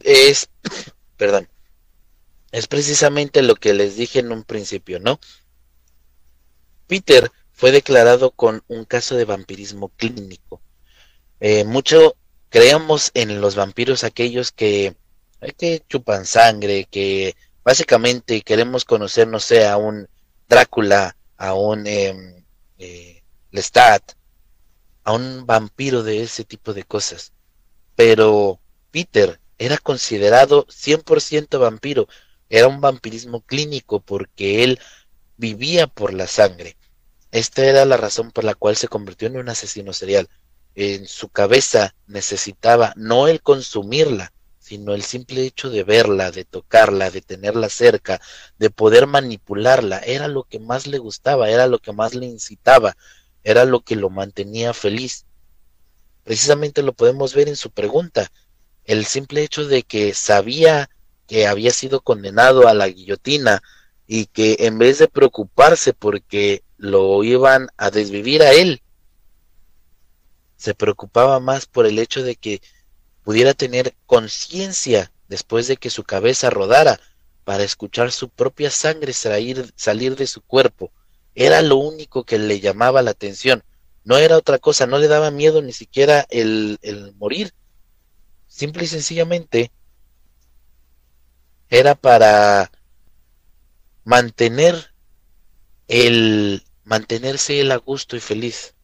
Es, perdón, es precisamente lo que les dije en un principio, ¿no? Peter fue declarado con un caso de vampirismo clínico. Eh, mucho creemos en los vampiros aquellos que, eh, que chupan sangre, que básicamente queremos conocer, no sé, a un Drácula, a un em, eh, Lestat, a un vampiro de ese tipo de cosas. Pero Peter era considerado 100% vampiro, era un vampirismo clínico porque él vivía por la sangre. Esta era la razón por la cual se convirtió en un asesino serial. En su cabeza necesitaba no el consumirla, sino el simple hecho de verla, de tocarla, de tenerla cerca, de poder manipularla, era lo que más le gustaba, era lo que más le incitaba, era lo que lo mantenía feliz. Precisamente lo podemos ver en su pregunta, el simple hecho de que sabía que había sido condenado a la guillotina y que en vez de preocuparse porque lo iban a desvivir a él, se preocupaba más por el hecho de que pudiera tener conciencia después de que su cabeza rodara para escuchar su propia sangre salir, salir de su cuerpo. Era lo único que le llamaba la atención. No era otra cosa, no le daba miedo ni siquiera el, el morir. Simple y sencillamente era para mantener el mantenerse él a gusto y feliz.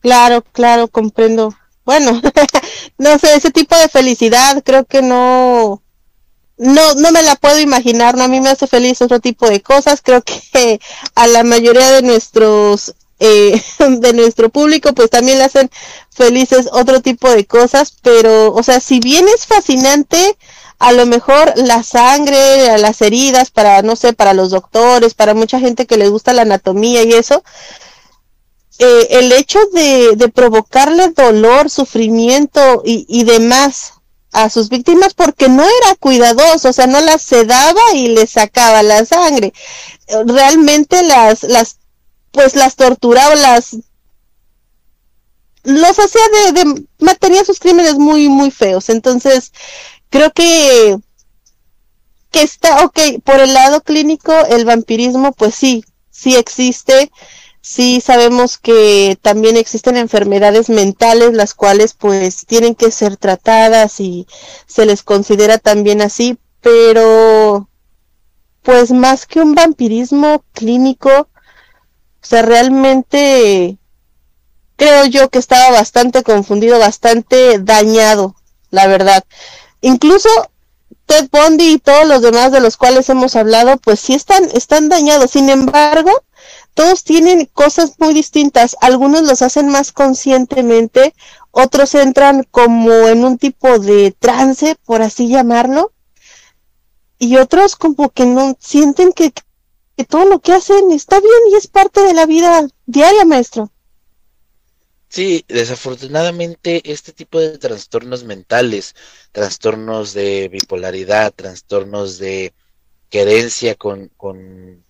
Claro, claro, comprendo. Bueno, no sé, ese tipo de felicidad creo que no, no, no me la puedo imaginar, ¿no? A mí me hace feliz otro tipo de cosas, creo que a la mayoría de nuestros, eh, de nuestro público, pues también le hacen felices otro tipo de cosas, pero, o sea, si bien es fascinante, a lo mejor la sangre, las heridas, para, no sé, para los doctores, para mucha gente que le gusta la anatomía y eso, eh, el hecho de, provocarle dolor, sufrimiento y, demás a sus víctimas porque no era cuidadoso, o sea, no las sedaba y les sacaba la sangre. Realmente las, las, pues las torturaba, las, los hacía de, de, mantenía sus crímenes muy, muy feos. Entonces, creo que, que está, ok, por el lado clínico, el vampirismo, pues sí, sí existe sí sabemos que también existen enfermedades mentales las cuales pues tienen que ser tratadas y se les considera también así, pero pues más que un vampirismo clínico, o sea, realmente creo yo que estaba bastante confundido, bastante dañado, la verdad. Incluso Ted Bundy y todos los demás de los cuales hemos hablado, pues sí están, están dañados. Sin embargo, todos tienen cosas muy distintas. Algunos los hacen más conscientemente, otros entran como en un tipo de trance, por así llamarlo, y otros como que no sienten que, todo lo que hacen está bien y es parte de la vida diaria, maestro. Sí, desafortunadamente este tipo de trastornos mentales, trastornos de bipolaridad, trastornos de querencia con, con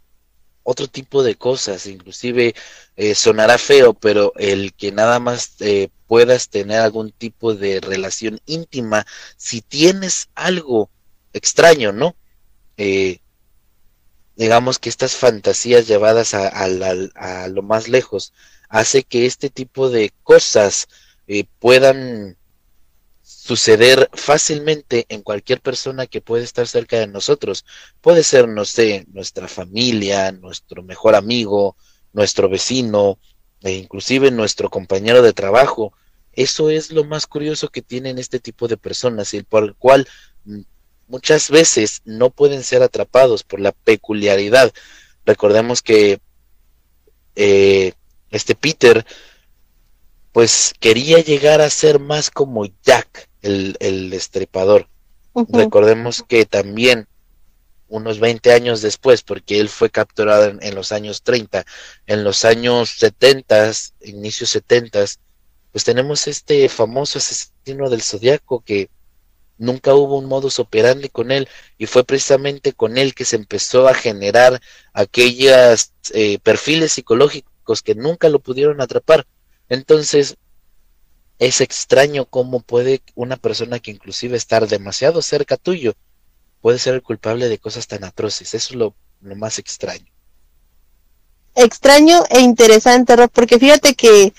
otro tipo de cosas, inclusive eh, sonará feo, pero el que nada más eh, puedas tener algún tipo de relación íntima, si tienes algo extraño, ¿no? Eh, digamos que estas fantasías llevadas a, a, lo más lejos hace que este tipo de cosas eh, puedan suceder fácilmente en cualquier persona que puede estar cerca de nosotros. Puede ser, no sé, nuestra familia, nuestro mejor amigo, nuestro vecino, e inclusive nuestro compañero de trabajo. Eso es lo más curioso que tienen este tipo de personas y por el cual muchas veces no pueden ser atrapados por la peculiaridad. Recordemos que eh, este Peter pues quería llegar a ser más como Jack, el, el destripador. Recordemos que también unos 20 años después, porque él fue capturado en, los años 30, en los años 70, inicios 70, pues tenemos este famoso asesino del zodiaco que nunca hubo un modus operandi con él y fue precisamente con él que se empezó a generar aquellos eh, perfiles psicológicos que nunca lo pudieron atrapar. Entonces, es extraño cómo puede una persona que inclusive estar demasiado cerca tuyo puede ser el culpable de cosas tan atroces. Eso es lo, más extraño. Extraño e interesante, Rob, porque fíjate que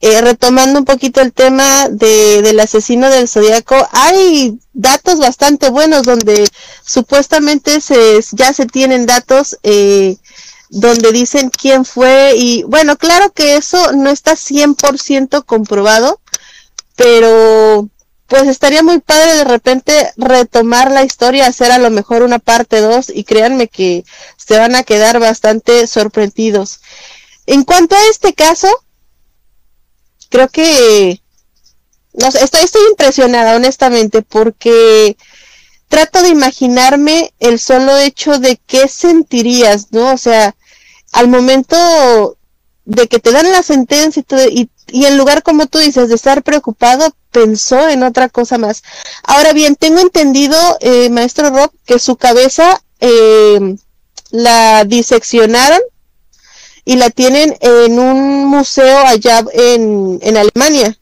eh, retomando un poquito el tema de, del asesino del zodiaco, hay datos bastante buenos donde supuestamente se, ya se tienen datos eh, donde dicen quién fue y bueno, claro que eso no está 100% comprobado, pero pues estaría muy padre de repente retomar la historia, hacer a lo mejor una parte 2 y créanme que se van a quedar bastante sorprendidos. En cuanto a este caso, creo que no sé, estoy, estoy impresionada honestamente porque trato de imaginarme el solo hecho de qué sentirías, ¿no? O sea, al momento de que te dan la sentencia y, en lugar, como tú dices, de estar preocupado, pensó en otra cosa más. Ahora bien, tengo entendido, eh, maestro Rob, que su cabeza eh, la diseccionaron y la tienen en un museo allá en, en Alemania.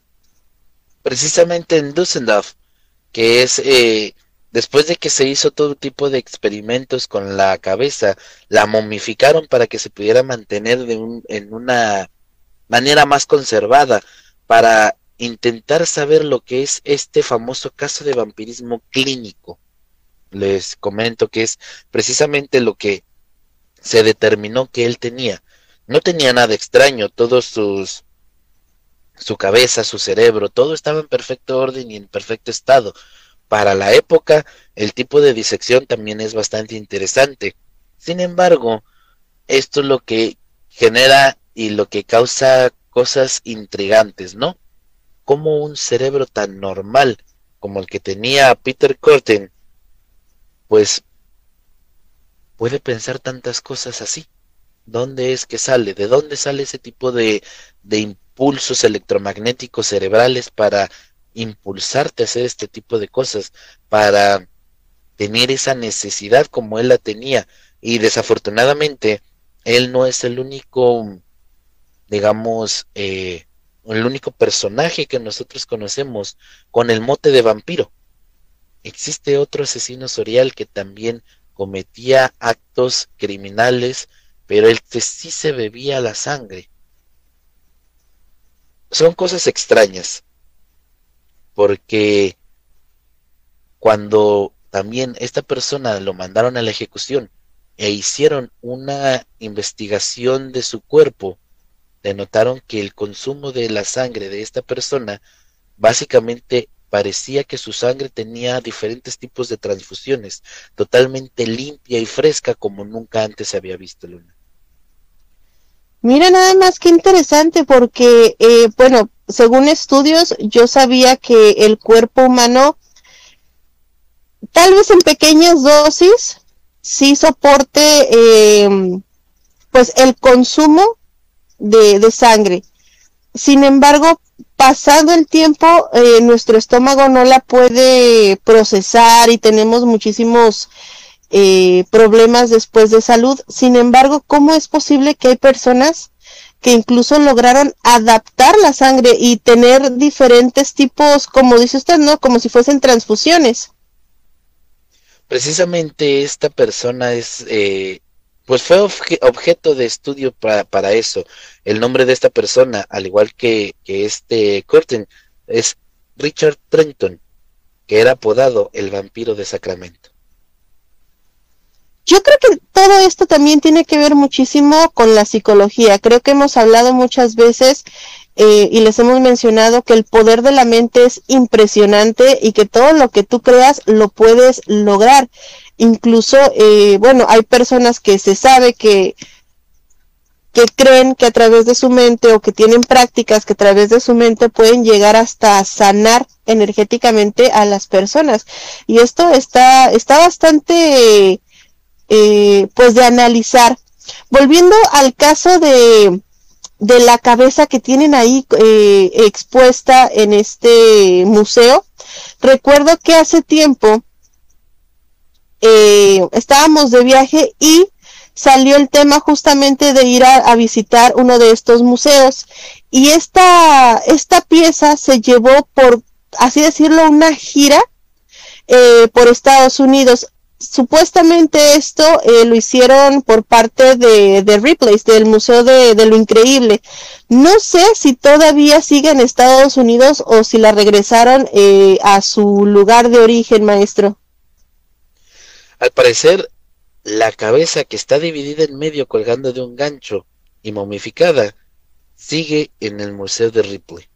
Precisamente en Düsseldorf, que es eh, Después de que se hizo todo tipo de experimentos con la cabeza, la momificaron para que se pudiera mantener de un, en una manera más conservada, para intentar saber lo que es este famoso caso de vampirismo clínico. Les comento que es precisamente lo que se determinó que él tenía. No tenía nada extraño, todos sus su cabeza, su cerebro, todo estaba en perfecto orden y en perfecto estado para la época, el tipo de disección también es bastante interesante. Sin embargo, esto es lo que genera y lo que causa cosas intrigantes, ¿no? Como un cerebro tan normal como el que tenía Peter Corten, pues puede pensar tantas cosas así. ¿Dónde es que sale? ¿De dónde sale ese tipo de, de impulsos electromagnéticos cerebrales para impulsarte a hacer este tipo de cosas, para tener esa necesidad como él la tenía. Y desafortunadamente, él no es el único, digamos, eh, el único personaje que nosotros conocemos con el mote de vampiro. Existe otro asesino serial que también cometía actos criminales, pero él sí se bebía la sangre. Son cosas extrañas porque cuando también esta persona lo mandaron a la ejecución e hicieron una investigación de su cuerpo, denotaron que el consumo de la sangre de esta persona básicamente parecía que su sangre tenía diferentes tipos de transfusiones, totalmente limpia y fresca como nunca antes se había visto Luna. Mira nada más que interesante porque, eh, bueno, según estudios, yo sabía que el cuerpo humano, tal vez en pequeñas dosis, sí soporte eh, pues el consumo de, sangre. Sin embargo, pasado el tiempo, eh, nuestro estómago no la puede procesar y tenemos muchísimos eh, problemas después de salud. Sin embargo, ¿cómo es posible que hay personas que incluso lograron adaptar la sangre y tener diferentes tipos, como dice usted, ¿no? Como si fuesen transfusiones. Precisamente esta persona es, eh, pues fue objeto de estudio para, para, eso. El nombre de esta persona, al igual que, este Curtin, es Richard Trenton, que era apodado el vampiro de Sacramento. Yo creo que todo esto también tiene que ver muchísimo con la psicología. Creo que hemos hablado muchas veces eh, y les hemos mencionado que el poder de la mente es impresionante y que todo lo que tú creas lo puedes lograr. Incluso, eh, bueno, hay personas que se sabe que que creen que a través de su mente o que tienen prácticas que a través de su mente pueden llegar hasta sanar energéticamente a las personas. Y esto está, está bastante, eh, pues de analizar. Volviendo al caso de, de la cabeza que tienen ahí eh, expuesta en este museo, recuerdo que hace tiempo eh, estábamos de viaje y salió el tema justamente de ir a, visitar uno de estos museos y esta, esta pieza se llevó por, así decirlo, una gira por Estados Unidos. Supuestamente esto eh, lo hicieron por parte de, de del Museo de, de, lo Increíble. No sé si todavía sigue en Estados Unidos o si la regresaron eh, a su lugar de origen, maestro. Al parecer la cabeza que está dividida en medio colgando de un gancho y momificada sigue en el Museo de Ripley.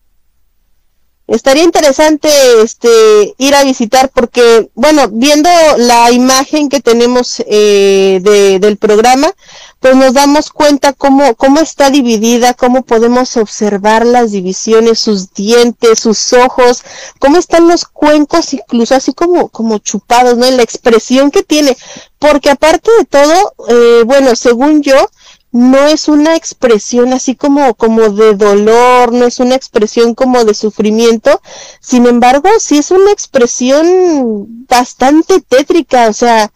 Estaría interesante este ir a visitar porque, bueno, viendo la imagen que tenemos eh, de, del programa, pues nos damos cuenta cómo, cómo está dividida, cómo podemos observar las divisiones, sus dientes, sus ojos, cómo están los cuencos, incluso así como, como chupados, ¿no? la expresión que tiene. Porque aparte de todo, eh, bueno, según yo, no es una expresión así como, como de dolor, no es una expresión como de sufrimiento, sin embargo, sí es una expresión bastante tétrica, o sea,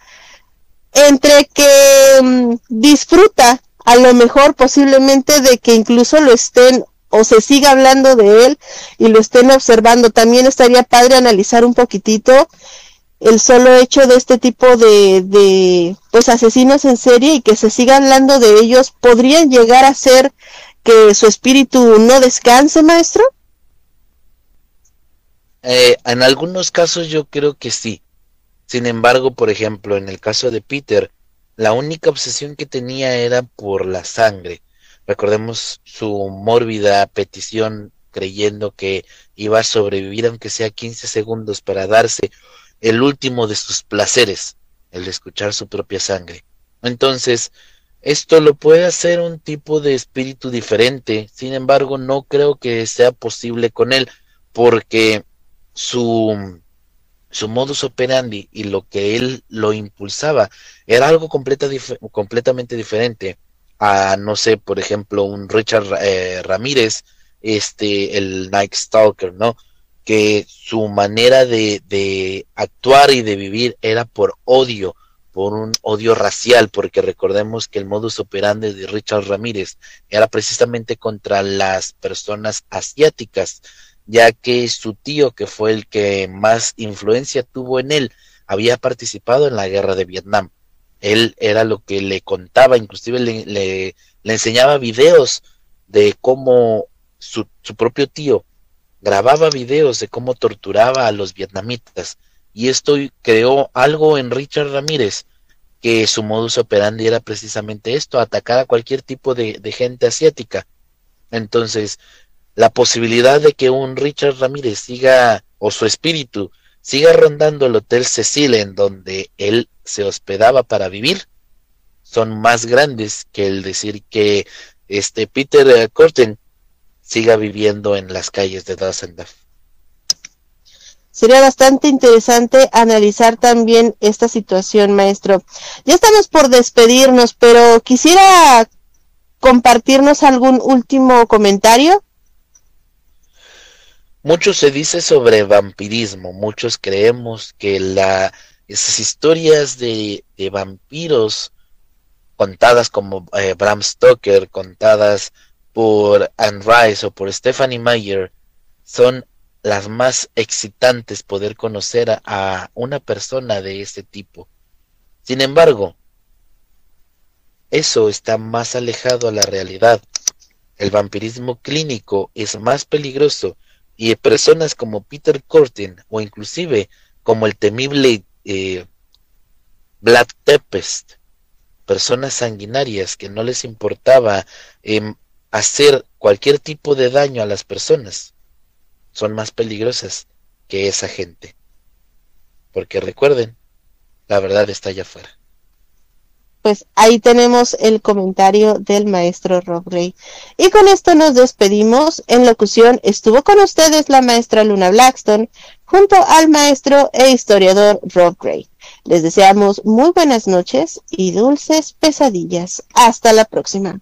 entre que mm, disfruta a lo mejor posiblemente de que incluso lo estén o se siga hablando de él y lo estén observando, también estaría padre analizar un poquitito el solo hecho de este tipo de, de pues asesinos en serie y que se siga hablando de ellos podrían llegar a ser que su espíritu no descanse, maestro? Eh, en algunos casos yo creo que sí. Sin embargo, por ejemplo, en el caso de Peter, la única obsesión que tenía era por la sangre. Recordemos su mórbida petición creyendo que iba a sobrevivir aunque sea 15 segundos para darse el último de sus placeres, el escuchar su propia sangre. Entonces, esto lo puede hacer un tipo de espíritu diferente, sin embargo, no creo que sea posible con él, porque su, su modus operandi y lo que él lo impulsaba era algo completa, completamente diferente a, no sé, por ejemplo, un Richard eh, Ramírez, este, el Night Stalker, ¿no? Que su manera de, de actuar y de vivir era por odio, por un odio racial, porque recordemos que el modus operandi de Richard Ramírez era precisamente contra las personas asiáticas, ya que su tío, que fue el que más influencia tuvo en él, había participado en la guerra de Vietnam. Él era lo que le contaba, inclusive le, le, enseñaba videos de cómo su, su propio tío grababa videos de cómo torturaba a los vietnamitas y esto creó algo en Richard Ramírez que su modus operandi era precisamente esto, atacar a cualquier tipo de, de gente asiática. Entonces, la posibilidad de que un Richard Ramírez siga, o su espíritu, siga rondando el Hotel Cecil en donde él se hospedaba para vivir, son más grandes que el decir que este Peter Corten siga viviendo en las calles de Düsseldorf. Sería bastante interesante analizar también esta situación, maestro. Ya estamos por despedirnos, pero quisiera compartirnos algún último comentario. Mucho se dice sobre vampirismo, muchos creemos que la, esas historias de, de vampiros contadas como eh, Bram Stoker, contadas por Anne Rice o por Stephanie Meyer son las más excitantes poder conocer a, una persona de este tipo. Sin embargo, eso está más alejado a la realidad. El vampirismo clínico es más peligroso y personas como Peter Cortin o inclusive como el temible eh, Black Tempest, personas sanguinarias que no les importaba eh, hacer cualquier tipo de daño a las personas son más peligrosas que esa gente. Porque recuerden, la verdad está allá afuera. Pues ahí tenemos el comentario del maestro Rob Gray. Y con esto nos despedimos. En locución estuvo con ustedes la maestra Luna Blackstone junto al maestro e historiador Rob Gray. Les deseamos muy buenas noches y dulces pesadillas. Hasta la próxima.